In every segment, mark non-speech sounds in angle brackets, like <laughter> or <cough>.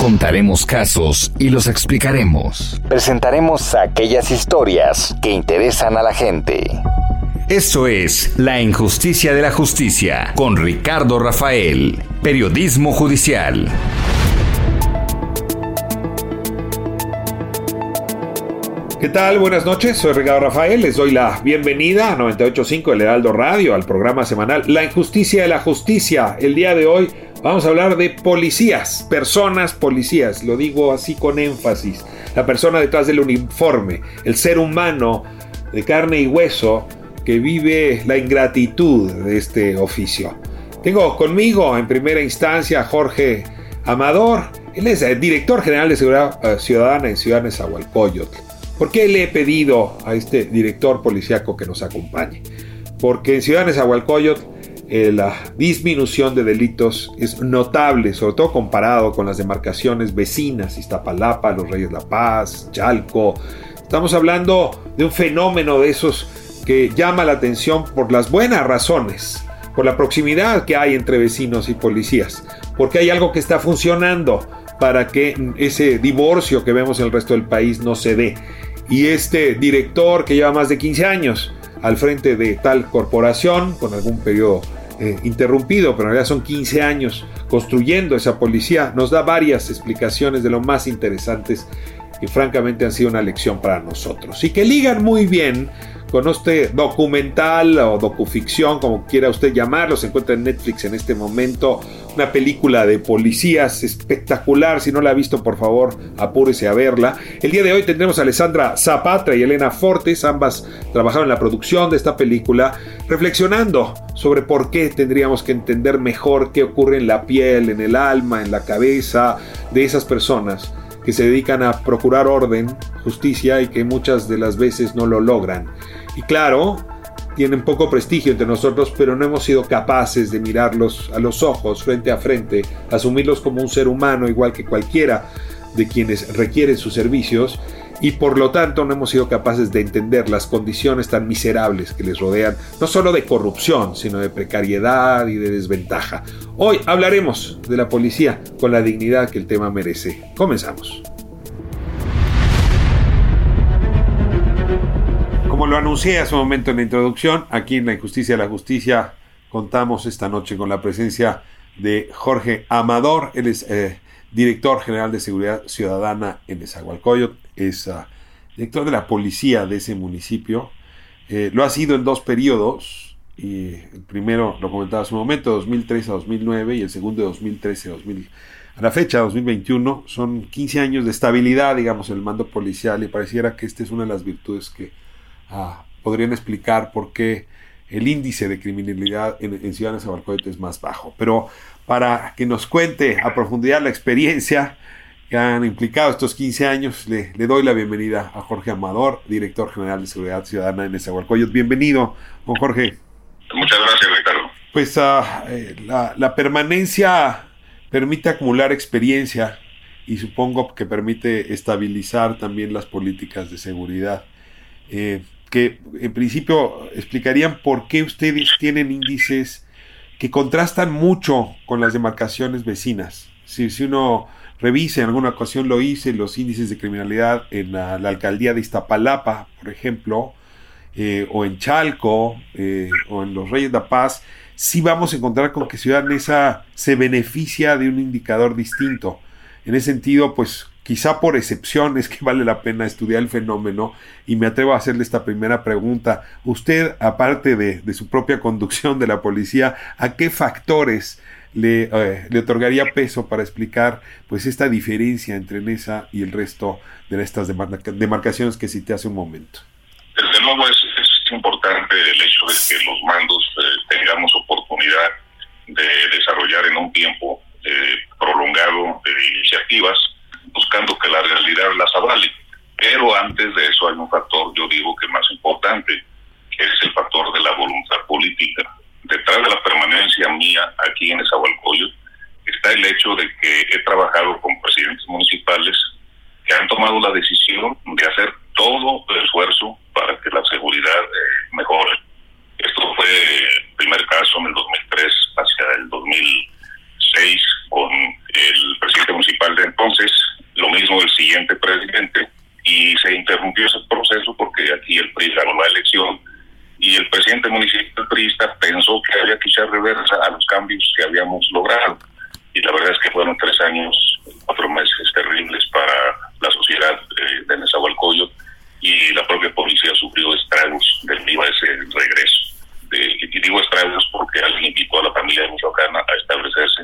Contaremos casos y los explicaremos. Presentaremos aquellas historias que interesan a la gente. Esto es La Injusticia de la Justicia con Ricardo Rafael, Periodismo Judicial. ¿Qué tal? Buenas noches, soy Ricardo Rafael, les doy la bienvenida a 98.5 El Heraldo Radio, al programa semanal La Injusticia de la Justicia. El día de hoy vamos a hablar de policías, personas policías, lo digo así con énfasis, la persona detrás del uniforme, el ser humano de carne y hueso que vive la ingratitud de este oficio. Tengo conmigo en primera instancia a Jorge Amador, él es el director general de Seguridad eh, Ciudadana en Ciudad Nezahualcóyotl. ¿Por qué le he pedido a este director policíaco que nos acompañe? Porque en Ciudad Nezahualcóyotl eh, la disminución de delitos es notable, sobre todo comparado con las demarcaciones vecinas, Iztapalapa, Los Reyes La Paz, Chalco. Estamos hablando de un fenómeno de esos que llama la atención por las buenas razones, por la proximidad que hay entre vecinos y policías, porque hay algo que está funcionando para que ese divorcio que vemos en el resto del país no se dé y este director que lleva más de 15 años al frente de tal corporación, con algún periodo eh, interrumpido, pero en realidad son 15 años construyendo esa policía, nos da varias explicaciones de lo más interesantes que francamente han sido una lección para nosotros. Y que ligan muy bien con este documental o docuficción, como quiera usted llamarlo, se encuentra en Netflix en este momento, una película de policías espectacular, si no la ha visto por favor apúrese a verla. El día de hoy tendremos a Alessandra Zapatra y Elena Fortes, ambas trabajaron en la producción de esta película, reflexionando sobre por qué tendríamos que entender mejor qué ocurre en la piel, en el alma, en la cabeza de esas personas que se dedican a procurar orden, justicia y que muchas de las veces no lo logran. Y claro, tienen poco prestigio entre nosotros, pero no hemos sido capaces de mirarlos a los ojos, frente a frente, asumirlos como un ser humano igual que cualquiera de quienes requieren sus servicios y por lo tanto no hemos sido capaces de entender las condiciones tan miserables que les rodean, no solo de corrupción, sino de precariedad y de desventaja. Hoy hablaremos de la policía con la dignidad que el tema merece. Comenzamos. Lo anuncié hace un momento en la introducción, aquí en La Injusticia de la Justicia contamos esta noche con la presencia de Jorge Amador. Él es eh, director general de Seguridad Ciudadana en Nezahualcóyotl. Es ah, director de la policía de ese municipio. Eh, lo ha sido en dos periodos. Y el primero, lo comentaba hace un momento, 2003 a 2009 y el segundo de 2013 a 2000 a la fecha, 2021, son 15 años de estabilidad, digamos, en el mando policial y pareciera que esta es una de las virtudes que podrían explicar por qué el índice de criminalidad en, en Ciudad de es más bajo. Pero para que nos cuente a profundidad la experiencia que han implicado estos 15 años, le, doy la bienvenida a Jorge Amador, director general de Seguridad Ciudadana en Nezahualcóyotl. Bienvenido, don Jorge. Muchas gracias, Ricardo. Pues ah, eh, la, la permanencia permite acumular experiencia y supongo que permite estabilizar también las políticas de seguridad. Eh, que en principio explicarían por qué ustedes tienen índices que contrastan mucho con las demarcaciones vecinas. Si, uno revisa, en alguna ocasión lo hice, los índices de criminalidad en la, alcaldía de Iztapalapa, por ejemplo, eh, o en Chalco, eh, o en los Reyes de la Paz, sí vamos a encontrar con que Ciudad Neza se beneficia de un indicador distinto. En ese sentido, pues quizá por excepción es que vale la pena estudiar el fenómeno y me atrevo a hacerle esta primera pregunta. Usted, aparte de, su propia conducción de la policía, ¿a qué factores le, eh, le otorgaría peso para explicar pues esta diferencia entre Nesa y el resto de estas demarcaciones que cité hace un momento. Desde luego es, es importante el hecho de que los mandos eh, tengamos oportunidad de desarrollar en un tiempo eh, prolongado de iniciativas, buscando que la realidad las avale. Pero antes de eso hay un factor, yo digo que más importante, que es el factor de la voluntad política. Detrás de la permanencia mía aquí en Esahualcoyot está el hecho de que he trabajado con presidentes municipales que han tomado la decisión de hacer todo el esfuerzo para que la seguridad eh, mejore. Esto fue el primer caso en el 2003 hacia el 2006 con el presidente municipal de entonces, lo mismo el siguiente presidente, y se interrumpió ese proceso porque aquí el PRI ganó la elección y el presidente municipal priista pensó que había que echar reversa a los cambios que habíamos logrado. Y la verdad es que fueron tres años, cuatro meses terribles para la sociedad eh, de Nezahualcóyotl y la propia policía sufrió estragos debido a ese regreso. De, y digo estragos porque alguien invitó a la familia de Michoacán a establecerse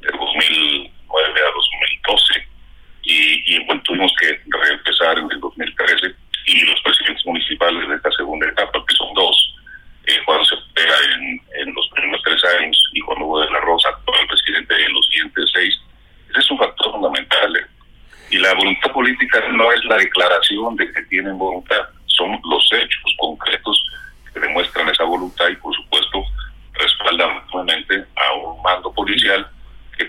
de 2009 a 2012 y, y bueno, tuvimos que reempezar en el 2013 y los presidentes municipales de esta segunda etapa, que son dos, eh, cuando se pega en, en, los primeros tres años y cuando hubo de la Rosa el presidente en los siguientes seis, ese es un factor fundamental. Eh. Y la voluntad política no es la declaración de que tienen voluntad, son los hechos concretos que demuestran esa voluntad y por supuesto respaldan nuevamente a un mando policial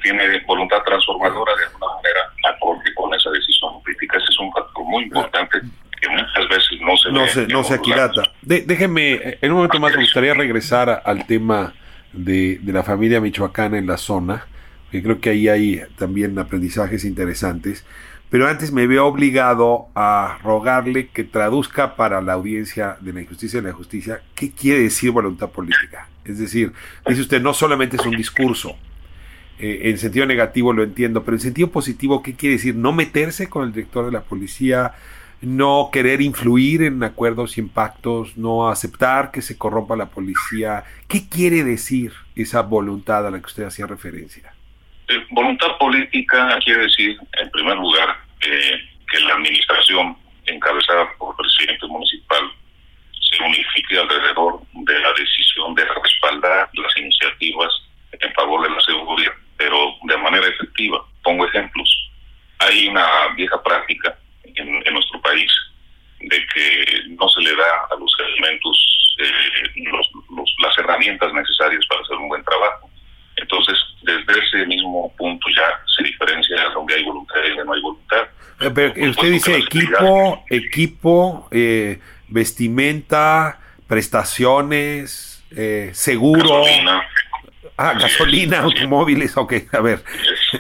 tiene voluntad transformadora de alguna manera acorde con esa decisión política. Ese es un factor muy importante que muchas veces no se no se, no se aquilata. De, déjeme, en un momento más me gustaría regresar al tema de, de la familia michoacana en la zona, que creo que ahí hay también aprendizajes interesantes. Pero antes me veo obligado a rogarle que traduzca para la audiencia de la injusticia y la justicia qué quiere decir voluntad política. Es decir, dice usted, no solamente es un discurso, eh, en sentido negativo lo entiendo, pero en sentido positivo, ¿qué quiere decir? No meterse con el director de la policía, no querer influir en acuerdos y pactos, no aceptar que se corrompa la policía. ¿Qué quiere decir esa voluntad a la que usted hacía referencia? Eh, voluntad política quiere decir, en primer lugar, eh, que la administración encabezada por el presidente municipal se unifique alrededor de la decisión de respaldar las iniciativas en favor de la seguridad, pero de manera efectiva. Pongo ejemplos. Hay una vieja práctica en, en nuestro país de que no se le da a los elementos eh, los, los, las herramientas necesarias para hacer un buen trabajo. Entonces, desde ese mismo punto ya se diferencia donde hay voluntad y donde no hay voluntad. Eh, pero usted dice equipo, equipo, eh, vestimenta, prestaciones, eh, seguro. Gasolina. Ah, gasolina, automóviles, ok, a ver.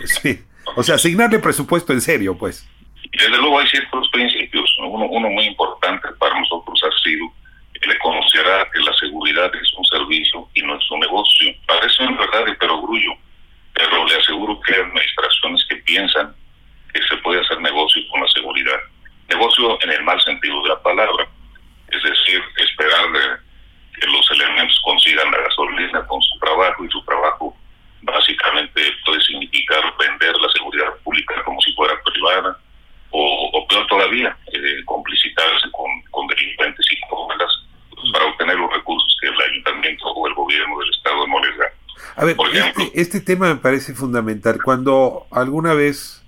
Sí. O sea, asignarle presupuesto en serio, pues. Desde luego hay ciertos principios. Uno, uno muy importante para nosotros ha sido el conocerá que la seguridad es un servicio y no es un negocio. Parece en verdad de perogrullo, pero le aseguro que hay administraciones que piensan que se puede hacer negocio con la seguridad. Negocio en el mal sentido de la palabra, es decir, esperar elementos consigan la gasolina con su trabajo y su trabajo básicamente puede significar vender la seguridad pública como si fuera privada o, o peor todavía, eh, complicitarse con, con delincuentes y cómodas para obtener los recursos que el ayuntamiento o el gobierno del estado no les da. A ver, ejemplo, este, este tema me parece fundamental. Cuando alguna vez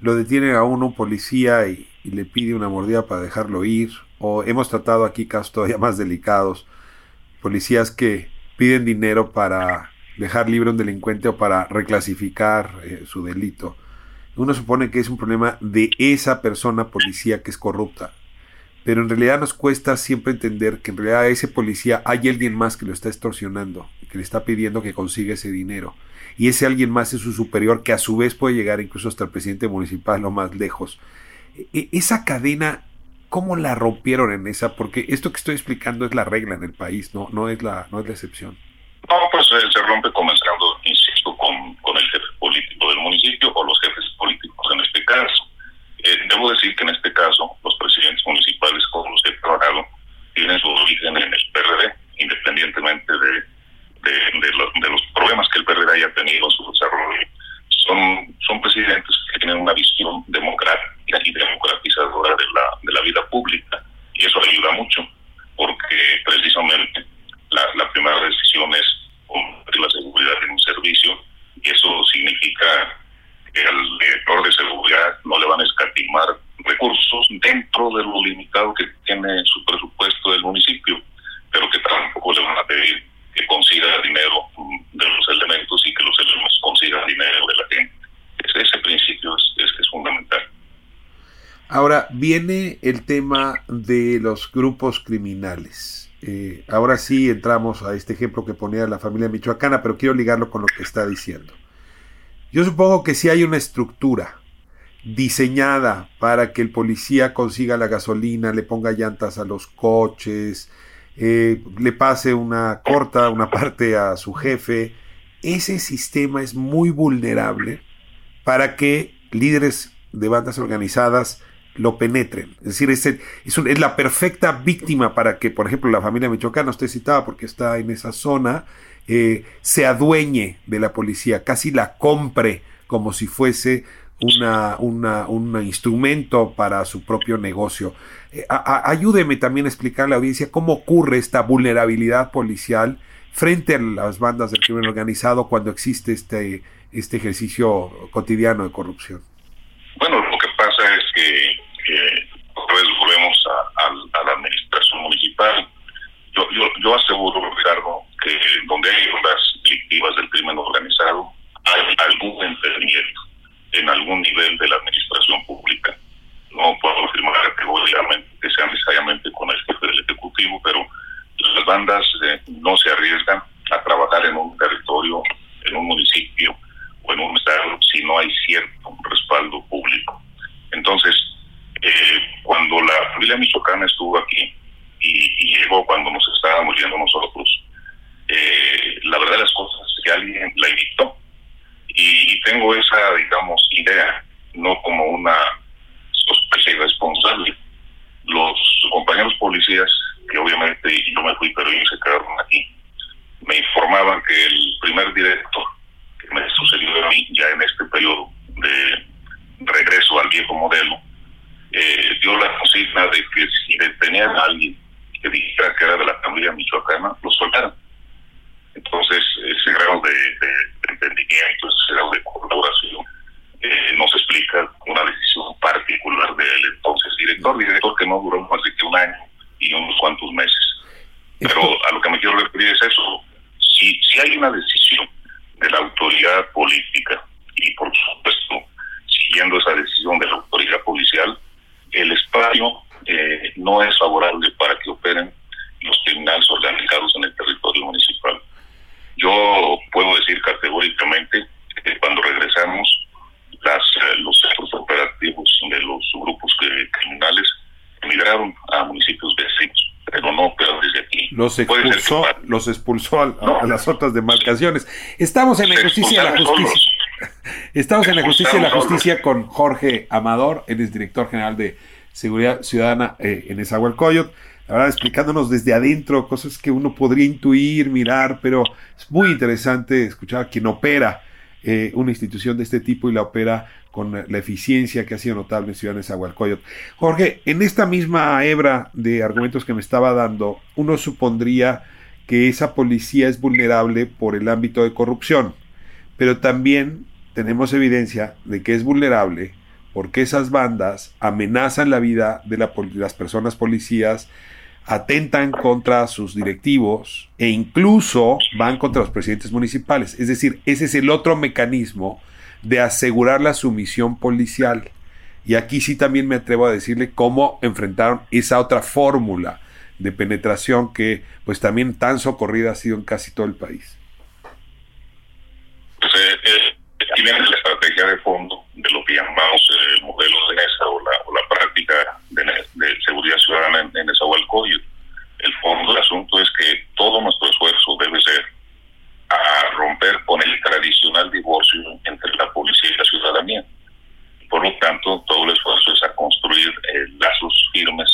lo detiene a uno un policía y, y, le pide una mordida para dejarlo ir, o hemos tratado aquí casos todavía más delicados, policías que piden dinero para dejar libre a un delincuente o para reclasificar eh, su delito. Uno supone que es un problema de esa persona policía que es corrupta, pero en realidad nos cuesta siempre entender que en realidad a ese policía hay alguien más que lo está extorsionando, que le está pidiendo que consiga ese dinero. Y ese alguien más es su superior, que a su vez puede llegar incluso hasta el presidente municipal o más lejos. E esa cadena, ¿cómo la rompieron en esa? Porque esto que estoy explicando es la regla en el país, no, no, es, la, no es la excepción. No, pues eh, se rompe comenzando, insisto, con, con el jefe político del municipio o los jefes políticos en este caso. Eh, debo decir que en este caso los presidentes municipales con los que he trabajado tienen su origen en el PRD, independientemente de, de, de, lo, de los problemas que el PRD haya tenido en su ayuda mucho, porque precisamente la, la primera decisión es combatir la seguridad en un servicio y eso significa que al director de seguridad no le van a escatimar recursos dentro de lo limitado que tiene su presupuesto del municipio, pero que tampoco le van a pedir que consiga dinero de los elementos y que los elementos consigan dinero de la gente. Ese, ese principio es, es, es fundamental. Ahora viene el tema de los grupos criminales. Eh, ahora sí entramos a este ejemplo que ponía la familia michoacana, pero quiero ligarlo con lo que está diciendo. Yo supongo que si hay una estructura diseñada para que el policía consiga la gasolina, le ponga llantas a los coches, eh, le pase una corta, una parte a su jefe, ese sistema es muy vulnerable para que líderes de bandas organizadas lo penetren. Es decir, es, es, un- es la perfecta víctima para que, por ejemplo, la familia michoacana, usted citaba porque está en esa zona, eh, se adueñe de la policía, casi la compre como si fuese una, una- un instrumento para su propio negocio. Eh, ayúdeme también a explicar a la audiencia cómo ocurre esta vulnerabilidad policial frente a las bandas del crimen organizado cuando existe este, este ejercicio cotidiano de corrupción. Bueno, lo que pasa es que, que volvemos a la administración municipal. Yo, yo, yo aseguro, Ricardo, que donde hay las directivas del crimen organizado, hay algún entendimiento en algún nivel de la administración pública. No puedo afirmar categóricamente que sea necesariamente con el jefe del Ejecutivo, pero las bandas eh, no se arriesgan a trabajar en un territorio, en un municipio o en un estado si no hay cierto respaldo público. Entonces, eh, cuando la familia michoacana estuvo aquí y, y llegó cuando nos estábamos yendo nosotros, eh, la verdad de las cosas es que alguien la invitó y, y tengo esa, digamos, idea, no como una sospecha irresponsable. Los compañeros policías, que obviamente yo me fui, pero ellos se quedaron aquí, me informaban que el primer director que me sucedió a mí ya en este periodo de regreso al viejo modelo, eh, dio la consigna de que si detenían a alguien que dijera que era de la familia michoacana, lo soltaran. Entonces, ese grado de, de- de entendimiento, ese grado de colaboración, eh, nos explica una decisión particular del entonces director, director que no duró más de que un año y unos cuantos meses. Pero a lo que me quiero referir es eso. Si, si hay una decisión de la autoridad política y por supuesto siguiendo esa decisión de la autoridad policial, el espacio eh, no es favorable para que operen los criminales organizados en el territorio municipal. Yo puedo decir categóricamente que cuando regresamos, las, eh, los centros operativos de los grupos criminales emigraron a municipios vecinos, pero no operan desde aquí. Los que expulsó, los expulsó a, No. a las otras demarcaciones. Estamos en la justicia de la justicia. solos. Estamos en la justicia de la justicia con Jorge Amador, él es director general de Seguridad Ciudadana eh, en Esahualcoyot. La verdad, explicándonos desde adentro cosas que uno podría intuir, mirar, pero es muy interesante escuchar a quien opera eh, una institución de este tipo y la opera con la eficiencia que ha sido notable en Ciudad de Nezahualcóyotl. Jorge, en esta misma hebra de argumentos que me estaba dando, uno supondría que esa policía es vulnerable por el ámbito de corrupción, pero también tenemos evidencia de que es vulnerable porque esas bandas amenazan la vida de la las personas policías, atentan contra sus directivos e incluso van contra los presidentes municipales. Es decir, ese es el otro mecanismo de asegurar la sumisión policial. Y aquí sí también me atrevo a decirle cómo enfrentaron esa otra fórmula de penetración que pues también tan socorrida ha sido en casi todo el país. Pues, aquí viene la estrategia de fondo de lo que llamamos eh, el modelo de NESA o la, o la práctica de, de seguridad ciudadana en, en Nezahualcóyotl. El fondo del asunto es que todo nuestro esfuerzo debe ser a romper con el tradicional divorcio entre la policía y la ciudadanía. Por lo tanto, todo el esfuerzo es a construir eh, lazos firmes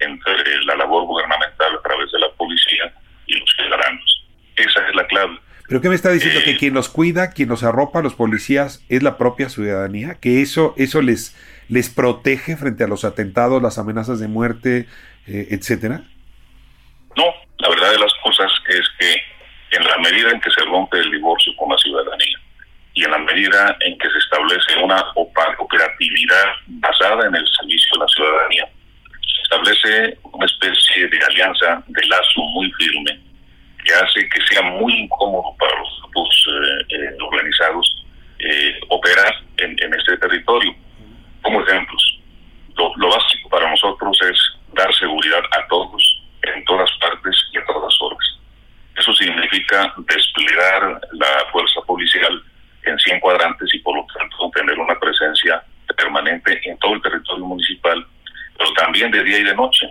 entre la labor gubernamental a través de la policía y los ciudadanos. Esa es la clave. ¿Pero qué me está diciendo? Eh, ¿Que quien los cuida, quien los arropa, los policías, es la propia ciudadanía? ¿Que eso, eso les, les protege frente a los atentados, las amenazas de muerte, eh, etcétera? No, la verdad de las cosas es que en la medida en que se rompe el divorcio con la ciudadanía y en la medida en que se establece una operatividad basada en el servicio de la ciudadanía, se establece una especie de alianza de lazo muy firme que hace que sea muy incómodo para los grupos eh, eh, organizados eh, operar en, este territorio. Como ejemplos, lo, lo básico para nosotros es dar seguridad a todos, en todas partes y a todas horas. Eso significa desplegar la fuerza policial en 100 cuadrantes y por lo tanto tener una presencia permanente en todo el territorio municipal, pero también de día y de noche.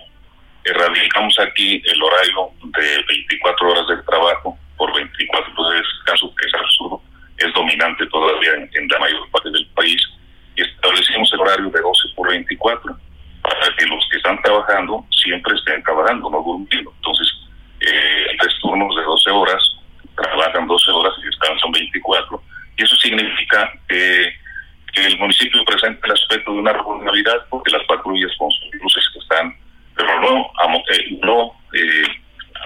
Erradicamos aquí el horario de 24 horas de trabajo por 24 de descanso, que es absurdo, es dominante todavía en, la mayor parte del país, y establecimos el horario de 12 por 24 para que los que están trabajando siempre estén trabajando, no durmiendo. Entonces, eh, tres turnos de 12 horas, trabajan 12 horas y descansan 24. Y eso significa que, el municipio presenta el aspecto de una regularidad porque las patrullas con sus luces que están, pero no, no eh,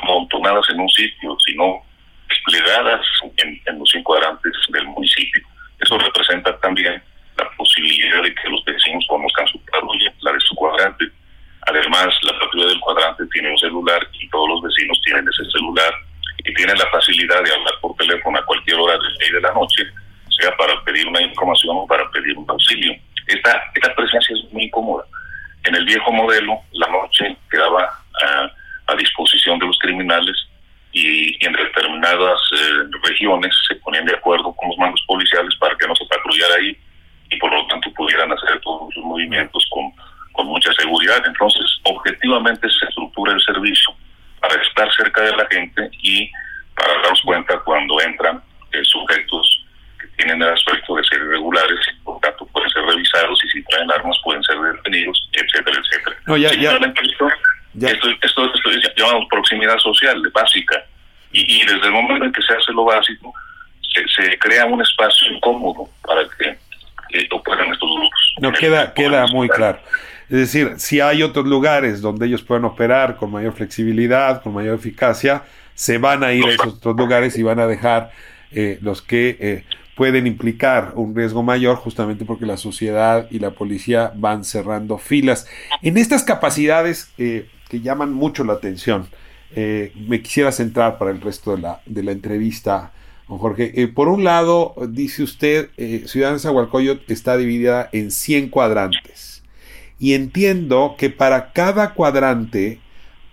amontonadas en un sitio, sino desplegadas en, los cinco cuadrantes del municipio. Eso representa también la posibilidad de que los vecinos conozcan su patrulla, la de su cuadrante. Además, la patrulla del cuadrante tiene un celular y todos los vecinos tienen ese celular y tienen la facilidad de hablar por teléfono a cualquier hora del día y de la noche, sea para pedir una información o para pedir un auxilio. Esta, esta presencia es muy cómoda. En el viejo modelo, la noche quedaba a, a disposición de los criminales y, en determinadas eh, regiones se ponían de acuerdo con los mandos policiales para que no se patrullara ahí y por lo tanto pudieran hacer todos sus movimientos con, con mucha seguridad. Entonces, objetivamente se estructura el servicio para estar cerca de la gente y para darnos cuenta cuando entran eh, sujetos tienen el aspecto de ser irregulares y por tanto pueden ser revisados y si traen armas pueden ser detenidos, etcétera, etcétera. No, ya, ya. Esto, esto, esto, llamamos proximidad social, básica. Y, desde el momento en que se hace lo básico, se, crea un espacio incómodo para que operan estos grupos. No, queda, queda muy claro. Es decir, si hay otros lugares donde ellos pueden operar con mayor flexibilidad, con mayor eficacia, se van a ir a esos otros lugares y van a dejar eh, los que eh, pueden implicar un riesgo mayor justamente porque la sociedad y la policía van cerrando filas. En estas capacidades eh, que llaman mucho la atención. Me quisiera centrar para el resto de la, de la entrevista, don Jorge. Por un lado, dice usted, Ciudad de Zahualcoyot está dividida en 100 cuadrantes. Y entiendo que para cada cuadrante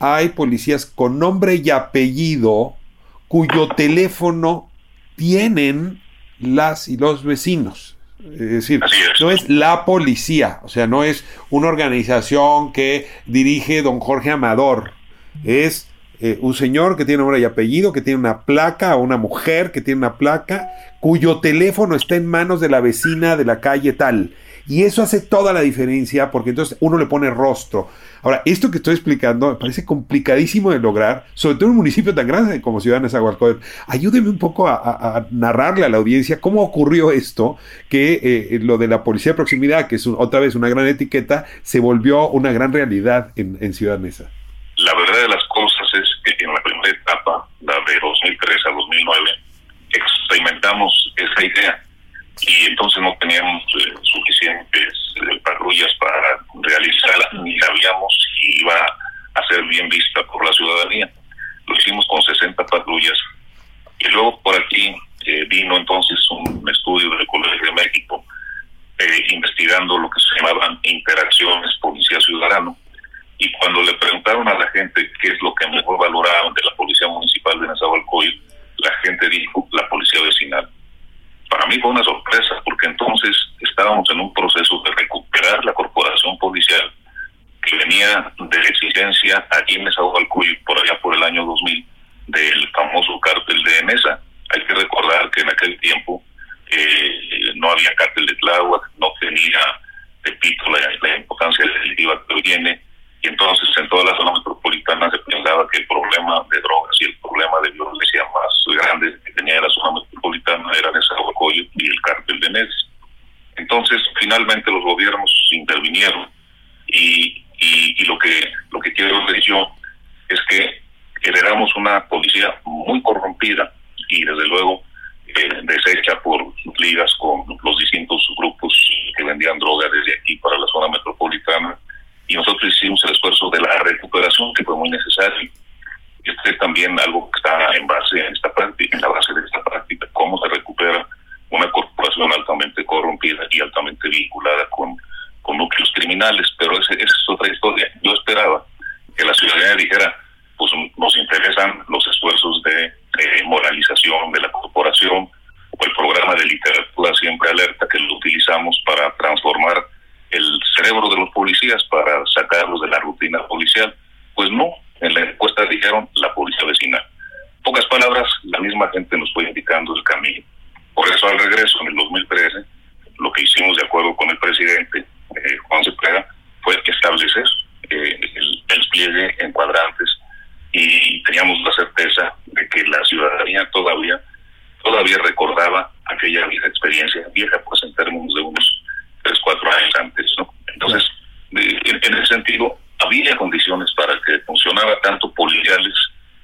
hay policías con nombre y apellido cuyo teléfono tienen las y los vecinos. Es decir, no es la policía, o sea, no es una organización que dirige don Jorge Amador, es eh, un señor que tiene nombre y apellido, que tiene una placa, o una mujer que tiene una placa, cuyo teléfono está en manos de la vecina de la calle tal. Y eso hace toda la diferencia porque entonces uno le pone rostro. Ahora, esto que estoy explicando me parece complicadísimo de lograr, sobre todo en un municipio tan grande como Ciudad de Nezahualcóyotl. Ayúdeme un poco a, narrarle a la audiencia cómo ocurrió esto, que eh, lo de la policía de proximidad, que es otra vez una gran etiqueta, se volvió una gran realidad en, Ciudad Neza. La verdad de las cosas es que en la primera etapa, de 2003 a 2009, experimentamos esa idea y entonces no teníamos eh, suficientes eh, patrullas para realizarla, ni sabíamos si iba a ser bien vista por la ciudadanía. Lo hicimos con 60 patrullas. Y luego por aquí eh, vino entonces un estudio del Colegio de México investigando lo que se llamaban interacciones policía-ciudadano. Y cuando le preguntaron a la gente qué es lo que mejor valoraban de la Policía Municipal de Nezahualcóyotl, la gente dijo la Policía Vecinal para mí fue una sorpresa porque entonces estábamos en un proceso de recuperar la corporación policial que venía de exigencia aquí en Nezahualcóyotl por allá por el año 2000 del famoso cártel de Mesa. Hay que recordar que en aquel tiempo eh, no había cártel de Tláhuac, no tenía, repito, la, la importancia delictiva que hoy tiene, y entonces en toda la zona metropolitana se pensaba que el problema de drogas y el problema de violencia más grande que tenía la zona metropolitana era Nezahualcóyotl y el cártel de Nes. Entonces, finalmente los gobiernos intervinieron y, y, lo que lo que quiero decir yo es que heredamos una policía muy corrompida y desde luego eh, deshecha por ligas con los distintos grupos que vendían droga desde aquí para la zona metropolitana y nosotros hicimos el esfuerzo de la recuperación que fue muy necesario. Este es también algo que está en base en esta práctica, en la base de esta práctica, cómo se recupera una corporación altamente corrompida y altamente vinculada con, con núcleos criminales, pero esa es otra historia. Yo esperaba que la ciudadanía dijera, pues nos interesan los esfuerzos de moralización de la corporación o el programa de literatura siempre alerta que lo utilizamos para transformar el cerebro de los policías para sacarlos de la rutina policial. Pues no, en la encuesta dijeron la policía vecinal. Pocas palabras, la misma gente nos fue indicando el camino. Por eso al regreso, en el 2013, lo que hicimos de acuerdo con el presidente eh, Juan Cepeda fue establecer eh, el despliegue en cuadrantes y teníamos la certeza de que la ciudadanía todavía todavía recordaba aquella vieja experiencia, vieja pues en términos de unos tres, cuatro años antes. ¿no? Entonces, en, ese sentido, había condiciones para que funcionara tanto policiales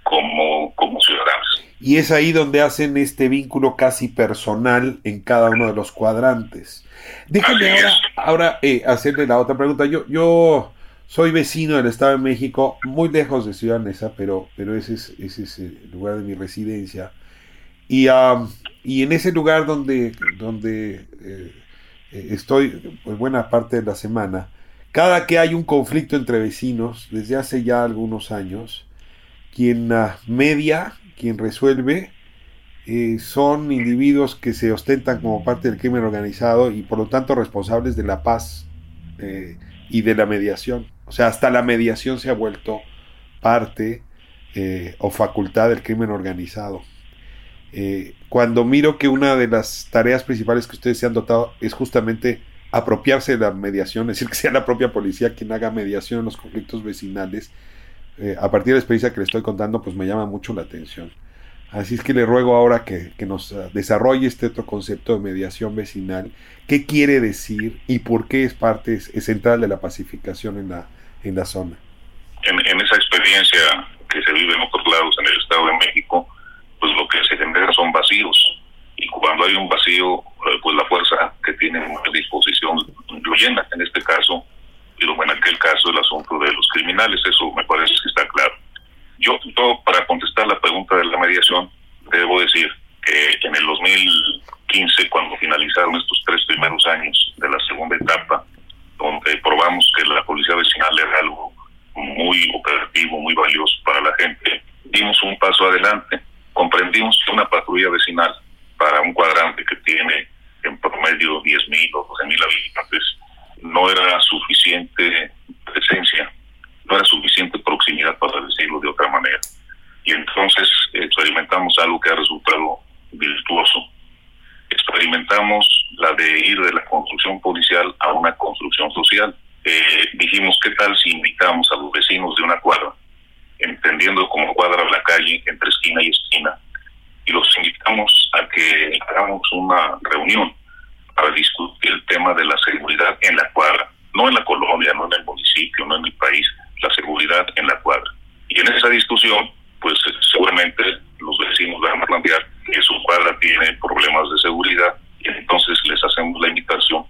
como, como ciudadanos. Y es ahí donde hacen este vínculo casi personal en cada uno de los cuadrantes. Déjame ahora, ahora eh, hacerle la otra pregunta. Yo, yo soy vecino del Estado de México, muy lejos de Ciudad Neza, pero, pero ese, es, ese es el lugar de mi residencia. Y, y en ese lugar donde, donde eh, estoy pues, buena parte de la semana, cada que hay un conflicto entre vecinos, desde hace ya algunos años, quien media, quien resuelve, eh, son individuos que se ostentan como parte del crimen organizado y por lo tanto responsables de la paz eh, y de la mediación. O sea, hasta la mediación se ha vuelto parte eh, o facultad del crimen organizado. Cuando miro que una de las tareas principales que ustedes se han dotado es justamente apropiarse de la mediación, es decir, que sea la propia policía quien haga mediación en los conflictos vecinales, eh, a partir de la experiencia que le estoy contando, pues me llama mucho la atención. Así es que le ruego ahora que, nos ah, desarrolle este otro concepto de mediación vecinal. ¿Qué quiere decir y por qué es parte central de la pacificación en la, en la zona? En, esa experiencia que se vive en otros lados en el Estado de México, pues lo que se genera son vacíos. Y cuando hay un vacío, eh, pues la fuerza que tiene a disposición lo llena. En este caso, lo en aquel caso, el asunto de los criminales, eso me parece que está claro. Yo, para contestar la pregunta de la mediación, debo decir que en el 2015, cuando finalizaron estos tres primeros años de la segunda etapa, donde probamos que la policía vecinal era algo muy operativo, muy valioso para la gente, dimos un paso adelante. Comprendimos que una patrulla vecinal para un cuadrante que tiene en promedio 10.000 o 12.000 habitantes no era suficiente presencia no era suficiente proximidad para decirlo de otra manera. Y entonces experimentamos algo que ha resultado virtuoso. Experimentamos la de ir de la construcción policial a una construcción social. Eh, dijimos, ¿qué tal si invitamos a los vecinos de una cuadra, entendiendo como cuadra la calle entre esquina y esquina, y los invitamos a que hagamos una reunión para discutir el tema de la seguridad en la cuadra, no en la colonia, no en el municipio, no en el país, la seguridad en la cuadra. Y en esa discusión, pues seguramente los vecinos van a plantear que su cuadra tiene problemas de seguridad y entonces les hacemos la invitación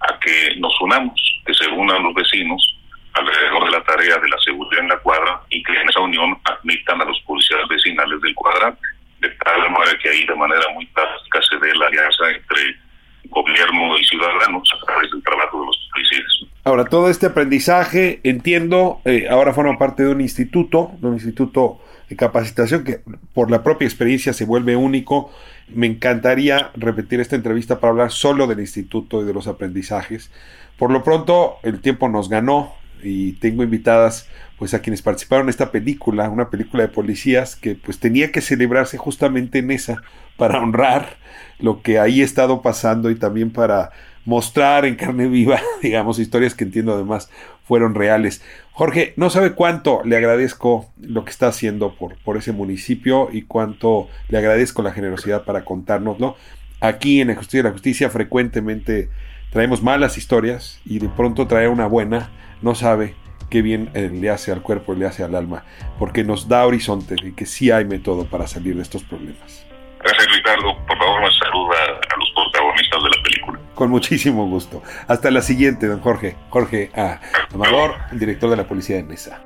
a que nos unamos, que se unan los vecinos alrededor de la tarea de la seguridad en la cuadra y que en esa unión admitan a los policías vecinales del cuadrante, de tal manera que ahí de manera muy práctica se dé la alianza entre gobierno y ciudadanos a través del trabajo de los policías. Ahora, todo este aprendizaje, entiendo, eh, ahora forma parte de un instituto, de un instituto de capacitación que por la propia experiencia se vuelve único. Me encantaría repetir esta entrevista para hablar solo del instituto y de los aprendizajes. Por lo pronto, el tiempo nos ganó y tengo invitadas pues a quienes participaron en esta película, una película de policías que pues tenía que celebrarse justamente en esa para honrar lo que ahí ha estado pasando y también para mostrar en carne <laughs> viva, digamos, historias que entiendo además fueron reales. Jorge, no sabe cuánto le agradezco lo que está haciendo por, por ese municipio y cuánto le agradezco la generosidad para contárnoslo. Aquí en la Justicia de la Justicia frecuentemente traemos malas historias y de pronto traer una buena no sabe qué bien le hace al cuerpo, le hace al alma, porque nos da horizonte y que sí hay método para salir de estos problemas. Gracias, Ricardo. Por favor, me saluda a los protagonistas de la película. Con muchísimo gusto. Hasta la siguiente, don Jorge. Jorge A. Amador, director de la Policía de Nesa.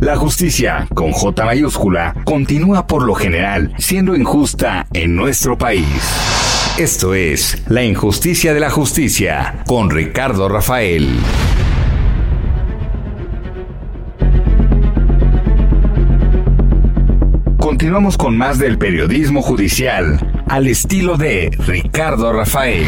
La justicia, con J mayúscula, continúa por lo general siendo injusta en nuestro país. Esto es La injusticia de la justicia con Ricardo Rafael. Continuamos con más del periodismo judicial al estilo de Ricardo Rafael.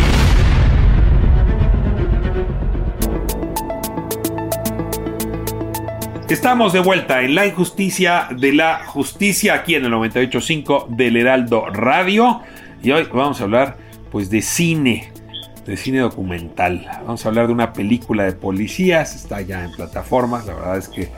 Estamos de vuelta en la injusticia de la justicia aquí en el 98.5 del Heraldo Radio y hoy vamos a hablar pues de cine, de cine documental. Vamos a hablar de una película de policías, está ya en plataformas, la verdad es que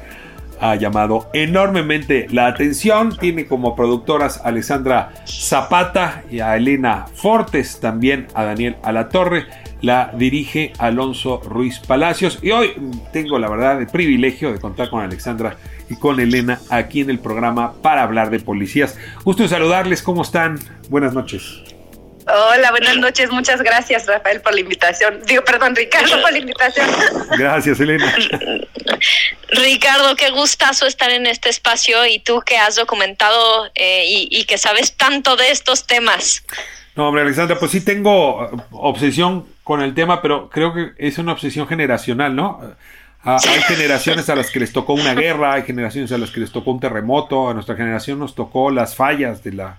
ha llamado enormemente la atención. Tiene como productoras a Alessandra Zapata y a Elena Fortes, también a Daniel Alatorre. La dirige Alonso Ruiz Palacios. Y hoy tengo la verdad el privilegio de contar con Alexandra y con Elena aquí en el programa para hablar de policías. Gusto en saludarles, ¿cómo están? Buenas noches. Hola, buenas noches. Muchas gracias, Rafael, por la invitación. Digo, perdón, Ricardo, por la invitación. Gracias, Elena. <laughs> Ricardo, qué gustazo estar en este espacio y tú que has documentado eh, y, y, que sabes tanto de estos temas. No, hombre, Alexandra, pues sí tengo obsesión con el tema, pero creo que es una obsesión generacional, ¿no? Ah, hay generaciones a las que les tocó una <laughs> guerra, hay generaciones a las que les tocó un terremoto, a nuestra generación nos tocó las fallas de la...